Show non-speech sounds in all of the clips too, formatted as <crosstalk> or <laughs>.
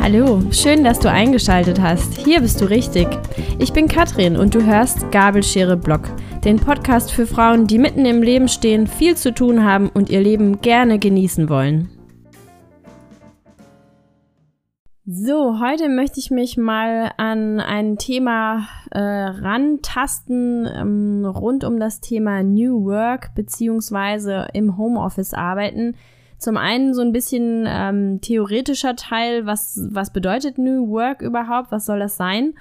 Hallo, schön, dass du eingeschaltet hast. Hier bist du richtig. Ich bin Katrin und du hörst Gabelschere Blog, den Podcast für Frauen, die mitten im Leben stehen, viel zu tun haben und ihr Leben gerne genießen wollen. So, heute möchte ich mich mal an ein Thema äh, rantasten ähm, rund um das Thema New Work beziehungsweise im Homeoffice arbeiten. Zum einen so ein bisschen ähm, theoretischer Teil, was, was bedeutet New Work überhaupt, was soll das sein?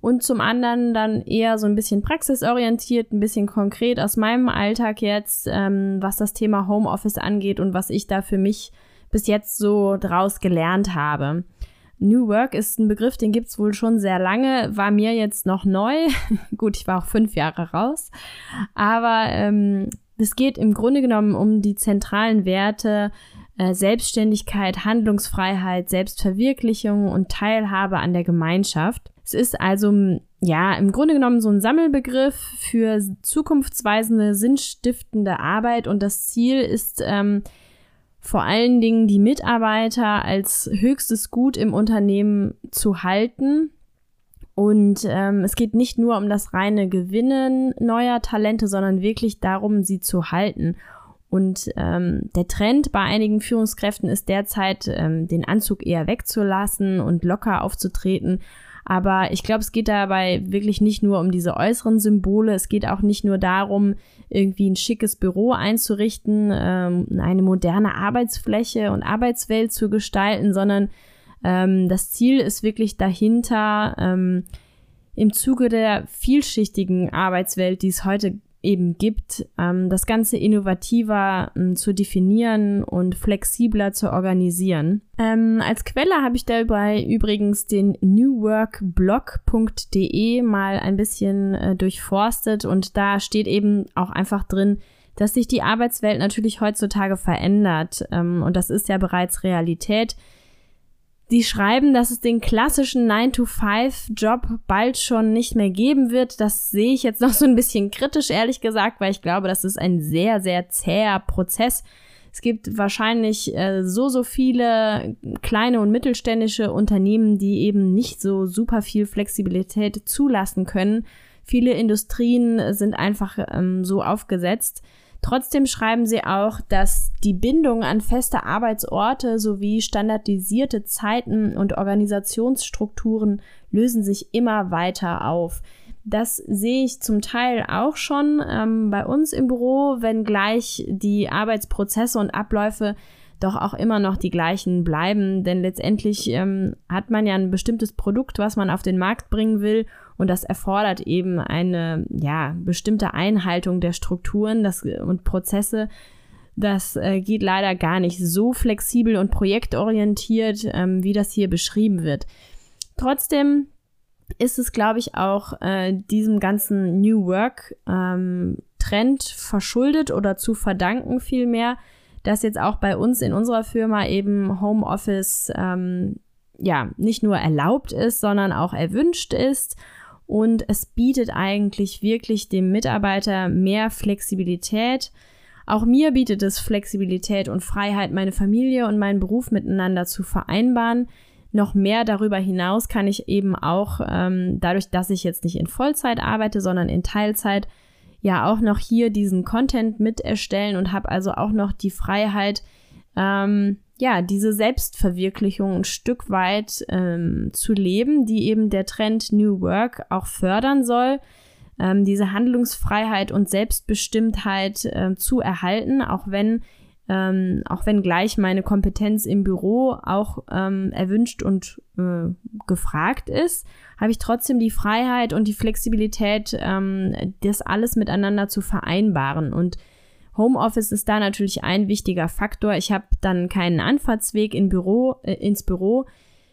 Und zum anderen dann eher so ein bisschen praxisorientiert, ein bisschen konkret aus meinem Alltag jetzt, ähm, was das Thema Homeoffice angeht und was ich da für mich bis jetzt so draus gelernt habe. New Work ist ein Begriff, den gibt's wohl schon sehr lange, war mir jetzt noch neu. <laughs> Gut, ich war auch fünf Jahre raus. Aber ähm, es geht im Grunde genommen um die zentralen Werte äh, Selbstständigkeit, Handlungsfreiheit, Selbstverwirklichung und Teilhabe an der Gemeinschaft. Es ist also ja im Grunde genommen so ein Sammelbegriff für zukunftsweisende, sinnstiftende Arbeit und das Ziel ist ähm, vor allen Dingen die Mitarbeiter als höchstes Gut im Unternehmen zu halten. Und ähm, es geht nicht nur um das reine Gewinnen neuer Talente, sondern wirklich darum, sie zu halten. Und ähm, der Trend bei einigen Führungskräften ist derzeit, ähm, den Anzug eher wegzulassen und locker aufzutreten aber ich glaube, es geht dabei wirklich nicht nur um diese äußeren Symbole. Es geht auch nicht nur darum, irgendwie ein schickes Büro einzurichten, ähm, eine moderne Arbeitsfläche und Arbeitswelt zu gestalten, sondern ähm, das Ziel ist wirklich dahinter, ähm, im Zuge der vielschichtigen Arbeitswelt, die es heute eben gibt, ähm, das Ganze innovativer ähm, zu definieren und flexibler zu organisieren. Ähm, als Quelle habe ich dabei übrigens den newworkblog.de mal ein bisschen äh, durchforstet und da steht eben auch einfach drin, dass sich die Arbeitswelt natürlich heutzutage verändert ähm, und das ist ja bereits Realität. Die schreiben, dass es den klassischen 9-to-5-Job bald schon nicht mehr geben wird. Das sehe ich jetzt <laughs> noch so ein bisschen kritisch, ehrlich gesagt, weil ich glaube, das ist ein sehr, sehr zäher Prozess. Es gibt wahrscheinlich äh, so, so viele kleine und mittelständische Unternehmen, die eben nicht so super viel Flexibilität zulassen können. Viele Industrien sind einfach ähm, so aufgesetzt, Trotzdem schreiben sie auch, dass die Bindung an feste Arbeitsorte sowie standardisierte Zeiten und Organisationsstrukturen lösen sich immer weiter auf. Das sehe ich zum Teil auch schon ähm, bei uns im Büro, wenngleich die Arbeitsprozesse und Abläufe doch auch immer noch die gleichen bleiben. Denn letztendlich ähm, hat man ja ein bestimmtes Produkt, was man auf den Markt bringen will und das erfordert eben eine ja, bestimmte Einhaltung der Strukturen das, und Prozesse. Das äh, geht leider gar nicht so flexibel und projektorientiert, ähm, wie das hier beschrieben wird. Trotzdem ist es, glaube ich, auch äh, diesem ganzen New Work ähm, Trend verschuldet oder zu verdanken vielmehr, dass jetzt auch bei uns in unserer Firma eben Homeoffice ähm, ja nicht nur erlaubt ist, sondern auch erwünscht ist und es bietet eigentlich wirklich dem Mitarbeiter mehr Flexibilität. Auch mir bietet es Flexibilität und Freiheit, meine Familie und meinen Beruf miteinander zu vereinbaren. Noch mehr darüber hinaus kann ich eben auch, ähm, dadurch, dass ich jetzt nicht in Vollzeit arbeite, sondern in Teilzeit, ja auch noch hier diesen Content mit erstellen und habe also auch noch die Freiheit, ähm, ja, diese Selbstverwirklichung ein Stück weit ähm, zu leben, die eben der Trend New Work auch fördern soll, ähm, diese Handlungsfreiheit und Selbstbestimmtheit äh, zu erhalten, auch wenn ähm, auch wenn gleich meine Kompetenz im Büro auch ähm, erwünscht und äh, gefragt ist, habe ich trotzdem die Freiheit und die Flexibilität, ähm, das alles miteinander zu vereinbaren. Und Homeoffice ist da natürlich ein wichtiger Faktor. Ich habe dann keinen Anfahrtsweg in Büro, äh, ins Büro.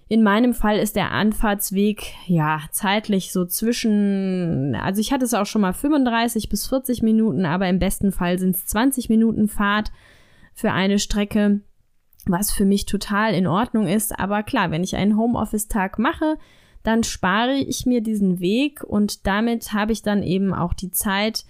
In meinem Fall ist der Anfahrtsweg ja zeitlich so zwischen, also ich hatte es auch schon mal 35 bis 40 Minuten, aber im besten Fall sind es 20 Minuten Fahrt für eine Strecke, was für mich total in Ordnung ist. Aber klar, wenn ich einen Homeoffice-Tag mache, dann spare ich mir diesen Weg und damit habe ich dann eben auch die Zeit,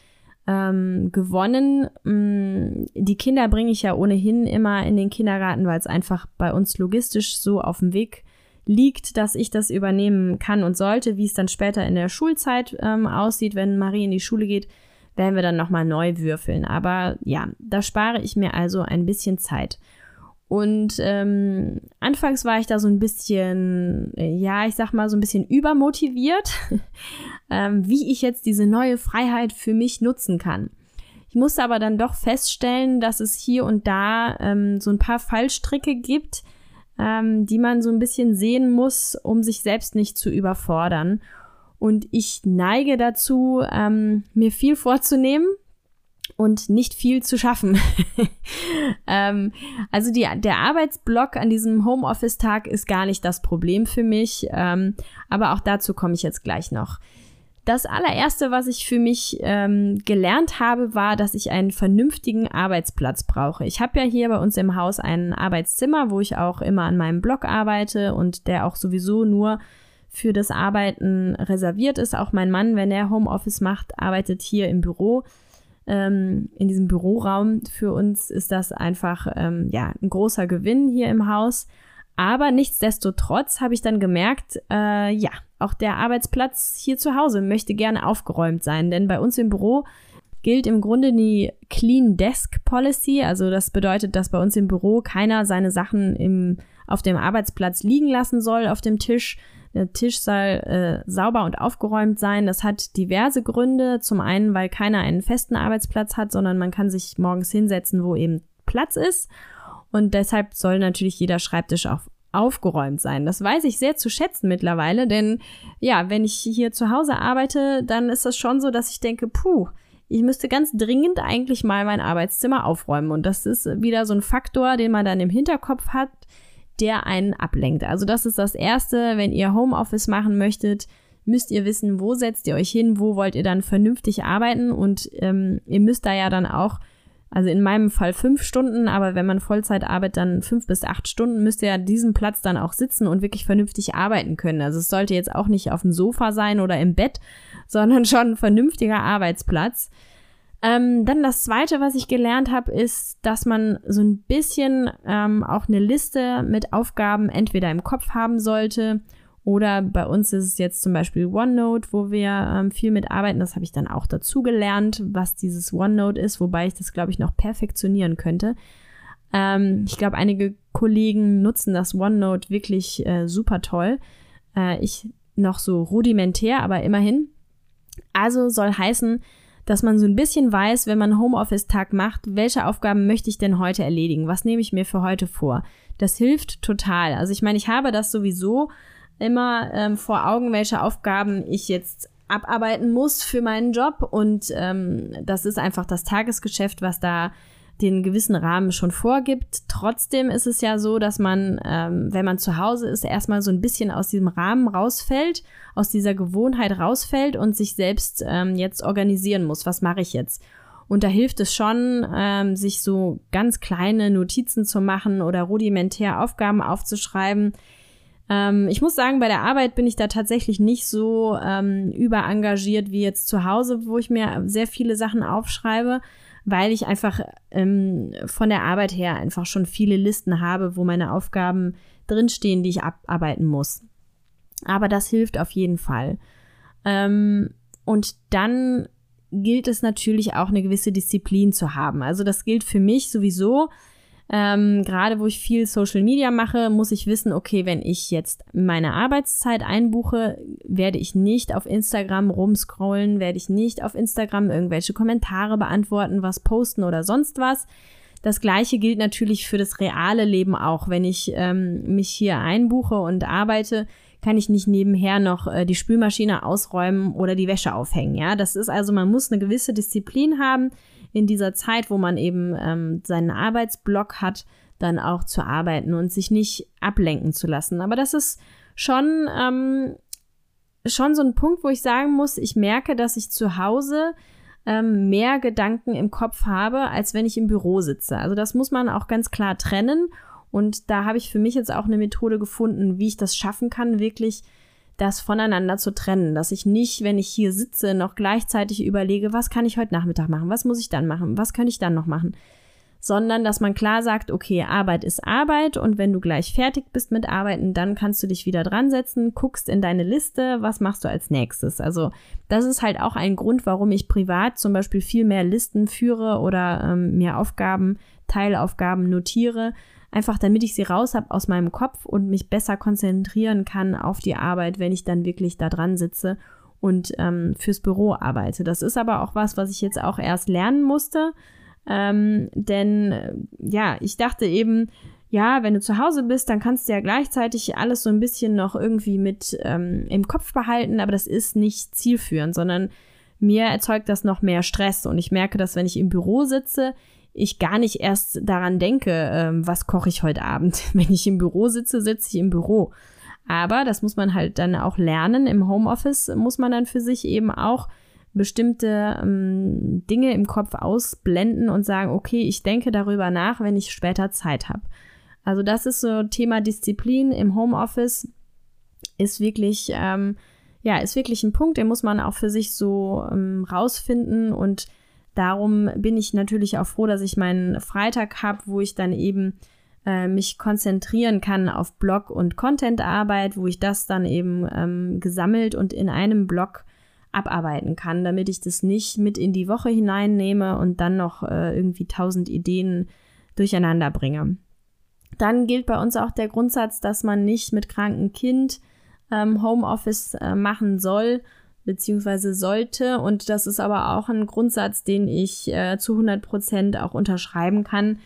ähm, gewonnen. Mm, die Kinder bringe ich ja ohnehin immer in den Kindergarten, weil es einfach bei uns logistisch so auf dem Weg liegt, dass ich das übernehmen kann und sollte. Wie es dann später in der Schulzeit ähm, aussieht, wenn Marie in die Schule geht, werden wir dann nochmal neu würfeln. Aber ja, da spare ich mir also ein bisschen Zeit. Und ähm, anfangs war ich da so ein bisschen, ja, ich sag mal, so ein bisschen übermotiviert, <laughs> ähm, wie ich jetzt diese neue Freiheit für mich nutzen kann. Ich musste aber dann doch feststellen, dass es hier und da ähm, so ein paar Fallstricke gibt, ähm, die man so ein bisschen sehen muss, um sich selbst nicht zu überfordern. Und ich neige dazu, ähm, mir viel vorzunehmen und nicht viel zu schaffen. <laughs> ähm, also die, der Arbeitsblock an diesem Homeoffice-Tag ist gar nicht das Problem für mich, ähm, aber auch dazu komme ich jetzt gleich noch. Das allererste, was ich für mich ähm, gelernt habe, war, dass ich einen vernünftigen Arbeitsplatz brauche. Ich habe ja hier bei uns im Haus ein Arbeitszimmer, wo ich auch immer an meinem Blog arbeite und der auch sowieso nur für das Arbeiten reserviert ist. Auch mein Mann, wenn er Homeoffice macht, arbeitet hier im Büro. Ähm, in diesem Büroraum. Für uns ist das einfach ähm, ja, ein großer Gewinn hier im Haus. Aber nichtsdestotrotz habe ich dann gemerkt, äh, ja, auch der Arbeitsplatz hier zu Hause möchte gerne aufgeräumt sein, denn bei uns im Büro gilt im Grunde die Clean Desk Policy. Also das bedeutet, dass bei uns im Büro keiner seine Sachen im, auf dem Arbeitsplatz liegen lassen soll auf dem Tisch. Der Tisch soll äh, sauber und aufgeräumt sein. Das hat diverse Gründe. Zum einen, weil keiner einen festen Arbeitsplatz hat, sondern man kann sich morgens hinsetzen, wo eben Platz ist. Und deshalb soll natürlich jeder Schreibtisch auch aufgeräumt sein. Das weiß ich sehr zu schätzen mittlerweile, denn ja, wenn ich hier zu Hause arbeite, dann ist das schon so, dass ich denke, puh, ich müsste ganz dringend eigentlich mal mein Arbeitszimmer aufräumen. Und das ist wieder so ein Faktor, den man dann im Hinterkopf hat, der einen ablenkt. Also das ist das Erste, wenn ihr Homeoffice machen möchtet, müsst ihr wissen, wo setzt ihr euch hin, wo wollt ihr dann vernünftig arbeiten und ähm, ihr müsst da ja dann auch also in meinem Fall fünf Stunden, aber wenn man Vollzeit arbeitet, dann fünf bis acht Stunden, müsst ihr an diesem Platz dann auch sitzen und wirklich vernünftig arbeiten können. Also es sollte jetzt auch nicht auf dem Sofa sein oder im Bett, sondern schon ein vernünftiger Arbeitsplatz. Ähm, dann das Zweite, was ich gelernt habe, ist, dass man so ein bisschen ähm, auch eine Liste mit Aufgaben entweder im Kopf haben sollte oder bei uns ist es jetzt zum Beispiel OneNote, wo wir ähm, viel mitarbeiten. Das habe ich dann auch dazu gelernt, was dieses OneNote ist, wobei ich das, glaube ich, noch perfektionieren könnte. Ähm, ich glaube, einige Kollegen nutzen das OneNote wirklich äh, super toll. Äh, ich noch so rudimentär, aber immerhin. Also soll heißen, dass man so ein bisschen weiß, wenn man Homeoffice-Tag macht, welche Aufgaben möchte ich denn heute erledigen? Was nehme ich mir für heute vor? Das hilft total. Also ich meine, ich habe das sowieso immer ähm, vor Augen, welche Aufgaben ich jetzt abarbeiten muss für meinen Job. Und ähm, das ist einfach das Tagesgeschäft, was da den gewissen Rahmen schon vorgibt. Trotzdem ist es ja so, dass man, ähm, wenn man zu Hause ist, erstmal so ein bisschen aus diesem Rahmen rausfällt, aus dieser Gewohnheit rausfällt und sich selbst ähm, jetzt organisieren muss. Was mache ich jetzt? Und da hilft es schon, ähm, sich so ganz kleine Notizen zu machen oder rudimentär Aufgaben aufzuschreiben, ähm, ich muss sagen, bei der Arbeit bin ich da tatsächlich nicht so ähm, überengagiert wie jetzt zu Hause, wo ich mir sehr viele Sachen aufschreibe, weil ich einfach ähm, von der Arbeit her einfach schon viele Listen habe, wo meine Aufgaben drinstehen, die ich abarbeiten muss. Aber das hilft auf jeden Fall. Ähm, und dann gilt es natürlich auch eine gewisse Disziplin zu haben. Also das gilt für mich sowieso ähm, Gerade wo ich viel Social Media mache, muss ich wissen, okay, wenn ich jetzt meine Arbeitszeit einbuche, werde ich nicht auf Instagram rumscrollen, werde ich nicht auf Instagram irgendwelche Kommentare beantworten, was posten oder sonst was. Das gleiche gilt natürlich für das reale Leben auch. Wenn ich ähm, mich hier einbuche und arbeite, kann ich nicht nebenher noch äh, die Spülmaschine ausräumen oder die Wäsche aufhängen. Ja, das ist also, man muss eine gewisse Disziplin haben in dieser Zeit, wo man eben ähm, seinen Arbeitsblock hat, dann auch zu arbeiten und sich nicht ablenken zu lassen. Aber das ist schon, ähm, schon so ein Punkt, wo ich sagen muss, ich merke, dass ich zu Hause ähm, mehr Gedanken im Kopf habe, als wenn ich im Büro sitze. Also das muss man auch ganz klar trennen. Und da habe ich für mich jetzt auch eine Methode gefunden, wie ich das schaffen kann, wirklich das voneinander zu trennen, dass ich nicht, wenn ich hier sitze, noch gleichzeitig überlege, was kann ich heute Nachmittag machen, was muss ich dann machen, was kann ich dann noch machen, sondern dass man klar sagt, okay, Arbeit ist Arbeit und wenn du gleich fertig bist mit Arbeiten, dann kannst du dich wieder dran setzen, guckst in deine Liste, was machst du als nächstes. Also das ist halt auch ein Grund, warum ich privat zum Beispiel viel mehr Listen führe oder ähm, mehr Aufgaben, Teilaufgaben notiere, einfach damit ich sie raus habe aus meinem Kopf und mich besser konzentrieren kann auf die Arbeit, wenn ich dann wirklich da dran sitze und ähm, fürs Büro arbeite. Das ist aber auch was, was ich jetzt auch erst lernen musste ähm, denn äh, ja, ich dachte eben, ja, wenn du zu Hause bist, dann kannst du ja gleichzeitig alles so ein bisschen noch irgendwie mit ähm, im Kopf behalten, aber das ist nicht zielführend, sondern mir erzeugt das noch mehr Stress und ich merke, dass wenn ich im Büro sitze, ich gar nicht erst daran denke, ähm, was koche ich heute Abend. <laughs> Wenn ich im Büro sitze, sitze ich im Büro. Aber das muss man halt dann auch lernen. Im Homeoffice muss man dann für sich eben auch bestimmte ähm, Dinge im Kopf ausblenden und sagen, okay, ich denke darüber nach, wenn ich später Zeit habe. Also das ist so Thema Disziplin im Homeoffice ist wirklich, ähm, ja, ist wirklich ein Punkt, den muss man auch für sich so ähm, rausfinden und darum bin ich natürlich auch froh, dass ich meinen Freitag habe, wo ich dann eben äh, mich konzentrieren kann auf Blog und Contentarbeit, wo ich das dann eben ähm, gesammelt und in einem Blog abarbeiten kann, damit ich das nicht mit in die Woche hineinnehme und dann noch äh, irgendwie tausend Ideen durcheinander bringe. Dann gilt bei uns auch der Grundsatz, dass man nicht mit krankem Kind ähm, Homeoffice äh, machen soll beziehungsweise sollte. Und das ist aber auch ein Grundsatz, den ich äh, zu 100 Prozent auch unterschreiben kann,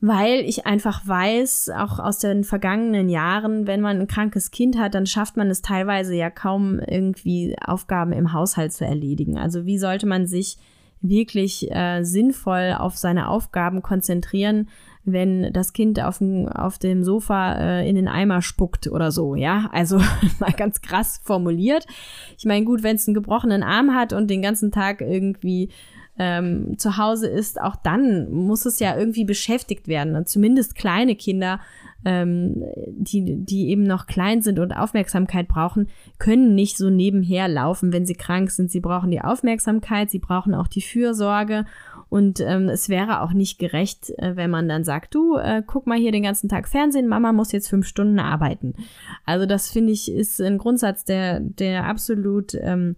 weil ich einfach weiß, auch aus den vergangenen Jahren, wenn man ein krankes Kind hat, dann schafft man es teilweise ja kaum irgendwie Aufgaben im Haushalt zu erledigen. Also wie sollte man sich wirklich äh, sinnvoll auf seine Aufgaben konzentrieren, wenn das Kind auf dem, auf dem Sofa äh, in den Eimer spuckt oder so, ja? Also <laughs> mal ganz krass formuliert. Ich meine, gut, wenn es einen gebrochenen Arm hat und den ganzen Tag irgendwie ähm, zu Hause ist, auch dann muss es ja irgendwie beschäftigt werden. Und zumindest kleine Kinder, ähm, die, die eben noch klein sind und Aufmerksamkeit brauchen, können nicht so nebenher laufen, wenn sie krank sind. Sie brauchen die Aufmerksamkeit, sie brauchen auch die Fürsorge. Und ähm, es wäre auch nicht gerecht, äh, wenn man dann sagt, du, äh, guck mal hier den ganzen Tag Fernsehen, Mama muss jetzt fünf Stunden arbeiten. Also das finde ich ist ein Grundsatz, der, der absolut ähm,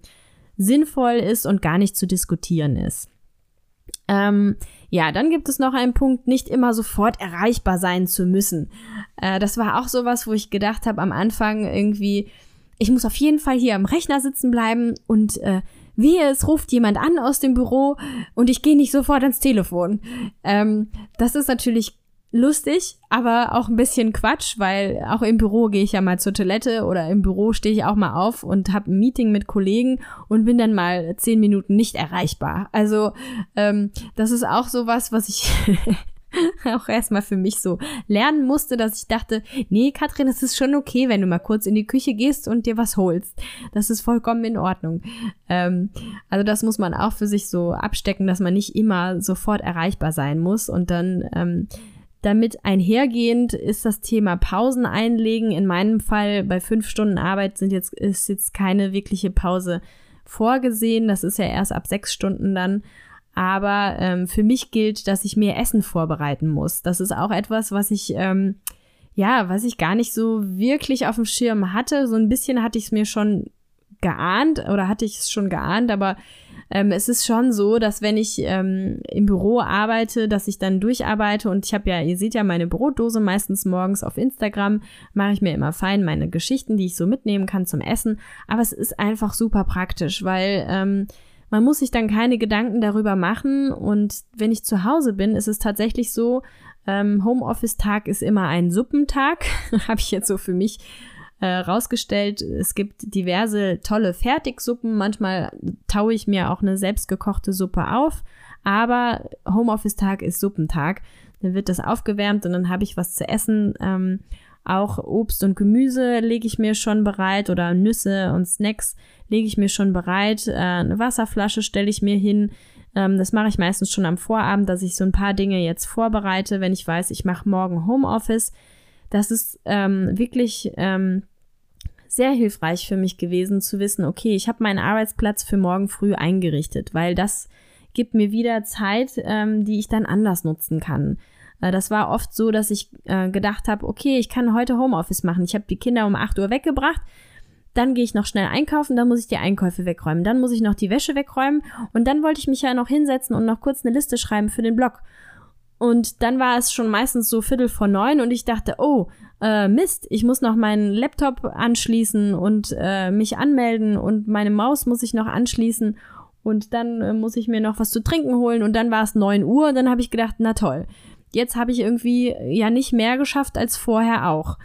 sinnvoll ist und gar nicht zu diskutieren ist. Ähm, ja, dann gibt es noch einen Punkt, nicht immer sofort erreichbar sein zu müssen. Äh, das war auch sowas, wo ich gedacht habe am Anfang irgendwie, ich muss auf jeden Fall hier am Rechner sitzen bleiben und äh, wehe, es ruft jemand an aus dem Büro und ich gehe nicht sofort ans Telefon. Ähm, das ist natürlich lustig, aber auch ein bisschen Quatsch, weil auch im Büro gehe ich ja mal zur Toilette oder im Büro stehe ich auch mal auf und habe ein Meeting mit Kollegen und bin dann mal zehn Minuten nicht erreichbar. Also ähm, das ist auch so was, was ich <laughs> <laughs> auch erstmal für mich so lernen musste, dass ich dachte, nee, Katrin, es ist schon okay, wenn du mal kurz in die Küche gehst und dir was holst. Das ist vollkommen in Ordnung. Ähm, also das muss man auch für sich so abstecken, dass man nicht immer sofort erreichbar sein muss und dann ähm, damit einhergehend ist das Thema Pausen einlegen. In meinem Fall bei fünf Stunden Arbeit sind jetzt, ist jetzt keine wirkliche Pause vorgesehen. Das ist ja erst ab sechs Stunden dann. Aber ähm, für mich gilt, dass ich mehr Essen vorbereiten muss. Das ist auch etwas, was ich, ähm, ja, was ich gar nicht so wirklich auf dem Schirm hatte. So ein bisschen hatte ich es mir schon geahnt oder hatte ich es schon geahnt, aber ähm, es ist schon so, dass wenn ich ähm, im Büro arbeite, dass ich dann durcharbeite und ich habe ja, ihr seht ja meine Brotdose meistens morgens auf Instagram, mache ich mir immer fein meine Geschichten, die ich so mitnehmen kann zum Essen. Aber es ist einfach super praktisch, weil ähm, man muss sich dann keine Gedanken darüber machen und wenn ich zu Hause bin, ist es tatsächlich so, ähm, Homeoffice-Tag ist immer ein Suppentag, <laughs> habe ich jetzt so für mich äh, rausgestellt, es gibt diverse tolle Fertigsuppen. Manchmal taue ich mir auch eine selbstgekochte Suppe auf. Aber Homeoffice-Tag ist Suppentag. Dann wird das aufgewärmt und dann habe ich was zu essen. Ähm, auch Obst und Gemüse lege ich mir schon bereit oder Nüsse und Snacks lege ich mir schon bereit. Äh, eine Wasserflasche stelle ich mir hin. Ähm, das mache ich meistens schon am Vorabend, dass ich so ein paar Dinge jetzt vorbereite, wenn ich weiß, ich mache morgen Homeoffice. Das ist ähm, wirklich ähm, sehr hilfreich für mich gewesen zu wissen, okay, ich habe meinen Arbeitsplatz für morgen früh eingerichtet, weil das gibt mir wieder Zeit, ähm, die ich dann anders nutzen kann. Äh, das war oft so, dass ich äh, gedacht habe, okay, ich kann heute Homeoffice machen. Ich habe die Kinder um 8 Uhr weggebracht, dann gehe ich noch schnell einkaufen, dann muss ich die Einkäufe wegräumen, dann muss ich noch die Wäsche wegräumen. Und dann wollte ich mich ja noch hinsetzen und noch kurz eine Liste schreiben für den Blog. Und dann war es schon meistens so Viertel vor neun und ich dachte, oh, äh, Mist, ich muss noch meinen Laptop anschließen und äh, mich anmelden und meine Maus muss ich noch anschließen. Und dann äh, muss ich mir noch was zu trinken holen und dann war es neun Uhr und dann habe ich gedacht, na toll, jetzt habe ich irgendwie ja nicht mehr geschafft als vorher auch.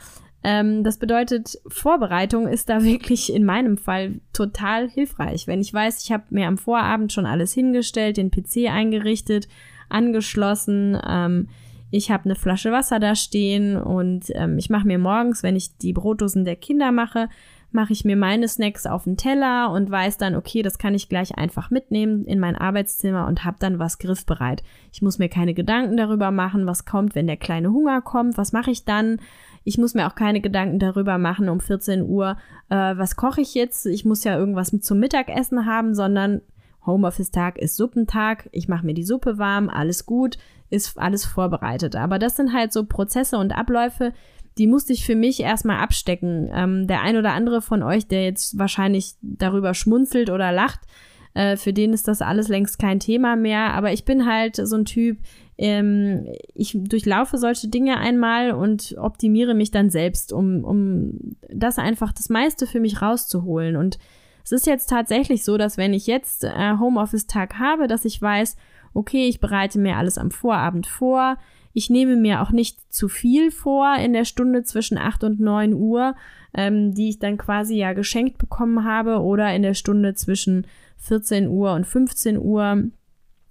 Ähm, das bedeutet, Vorbereitung ist da <laughs> wirklich in meinem Fall total hilfreich. Wenn ich weiß, ich habe mir am Vorabend schon alles hingestellt, den PC eingerichtet, angeschlossen, ähm, ich habe eine Flasche Wasser da stehen und ähm, ich mache mir morgens, wenn ich die Brotdosen der Kinder mache, mache ich mir meine Snacks auf den Teller und weiß dann, okay, das kann ich gleich einfach mitnehmen in mein Arbeitszimmer und habe dann was griffbereit. Ich muss mir keine Gedanken darüber machen, was kommt, wenn der kleine Hunger kommt, was mache ich dann. Ich muss mir auch keine Gedanken darüber machen um 14 Uhr, äh, was koche ich jetzt. Ich muss ja irgendwas zum Mittagessen haben, sondern Homeoffice-Tag ist Suppentag. Ich mache mir die Suppe warm, alles gut, ist alles vorbereitet. Aber das sind halt so Prozesse und Abläufe, die musste ich für mich erstmal abstecken. Ähm, der ein oder andere von euch, der jetzt wahrscheinlich darüber schmunzelt oder lacht, äh, für den ist das alles längst kein Thema mehr. Aber ich bin halt so ein Typ, ähm, ich durchlaufe solche Dinge einmal und optimiere mich dann selbst, um, um das einfach das meiste für mich rauszuholen. Und es ist jetzt tatsächlich so, dass wenn ich jetzt äh, Homeoffice-Tag habe, dass ich weiß, okay, ich bereite mir alles am Vorabend vor, ich nehme mir auch nicht zu viel vor in der Stunde zwischen 8 und 9 Uhr, ähm, die ich dann quasi ja geschenkt bekommen habe, oder in der Stunde zwischen 14 Uhr und 15 Uhr,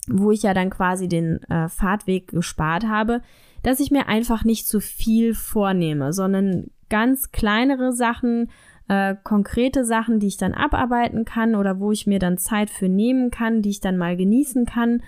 wo ich ja dann quasi den äh, Fahrtweg gespart habe, dass ich mir einfach nicht zu viel vornehme, sondern ganz kleinere Sachen, äh, konkrete Sachen, die ich dann abarbeiten kann oder wo ich mir dann Zeit für nehmen kann, die ich dann mal genießen kann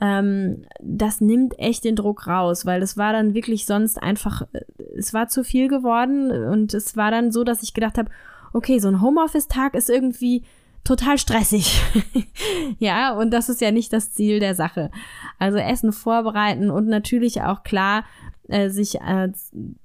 ähm, das nimmt echt den Druck raus, weil es war dann wirklich sonst einfach, äh, es war zu viel geworden und es war dann so, dass ich gedacht habe, okay, so ein Homeoffice-Tag ist irgendwie total stressig. <laughs> ja, und das ist ja nicht das Ziel der Sache. Also Essen vorbereiten und natürlich auch klar, äh, sich äh,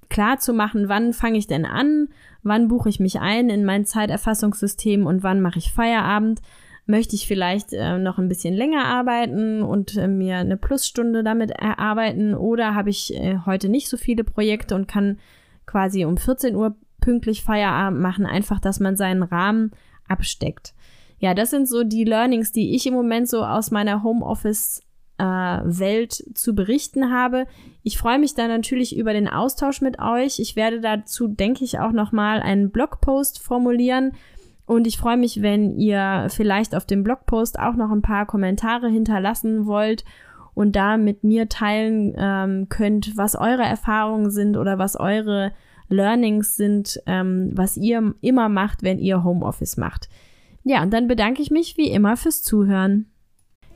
klar zu machen, wann fange ich denn an, wann buche ich mich ein in mein Zeiterfassungssystem und wann mache ich Feierabend möchte ich vielleicht äh, noch ein bisschen länger arbeiten und äh, mir eine Plusstunde damit erarbeiten oder habe ich äh, heute nicht so viele Projekte und kann quasi um 14 Uhr pünktlich Feierabend machen, einfach, dass man seinen Rahmen absteckt. Ja, das sind so die Learnings, die ich im Moment so aus meiner Homeoffice äh, Welt zu berichten habe. Ich freue mich da natürlich über den Austausch mit euch. Ich werde dazu, denke ich, auch noch mal einen Blogpost formulieren und ich freue mich, wenn ihr vielleicht auf dem Blogpost auch noch ein paar Kommentare hinterlassen wollt und da mit mir teilen ähm, könnt, was eure Erfahrungen sind oder was eure Learnings sind, ähm, was ihr immer macht, wenn ihr Homeoffice macht. Ja, und dann bedanke ich mich wie immer fürs Zuhören.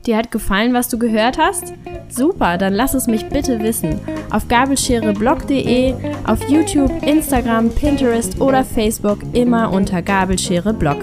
Dir hat gefallen, was du gehört hast? Super, dann lass es mich bitte wissen. Auf gabelschereblog.de, auf YouTube, Instagram, Pinterest oder Facebook immer unter Gabelschere Blog.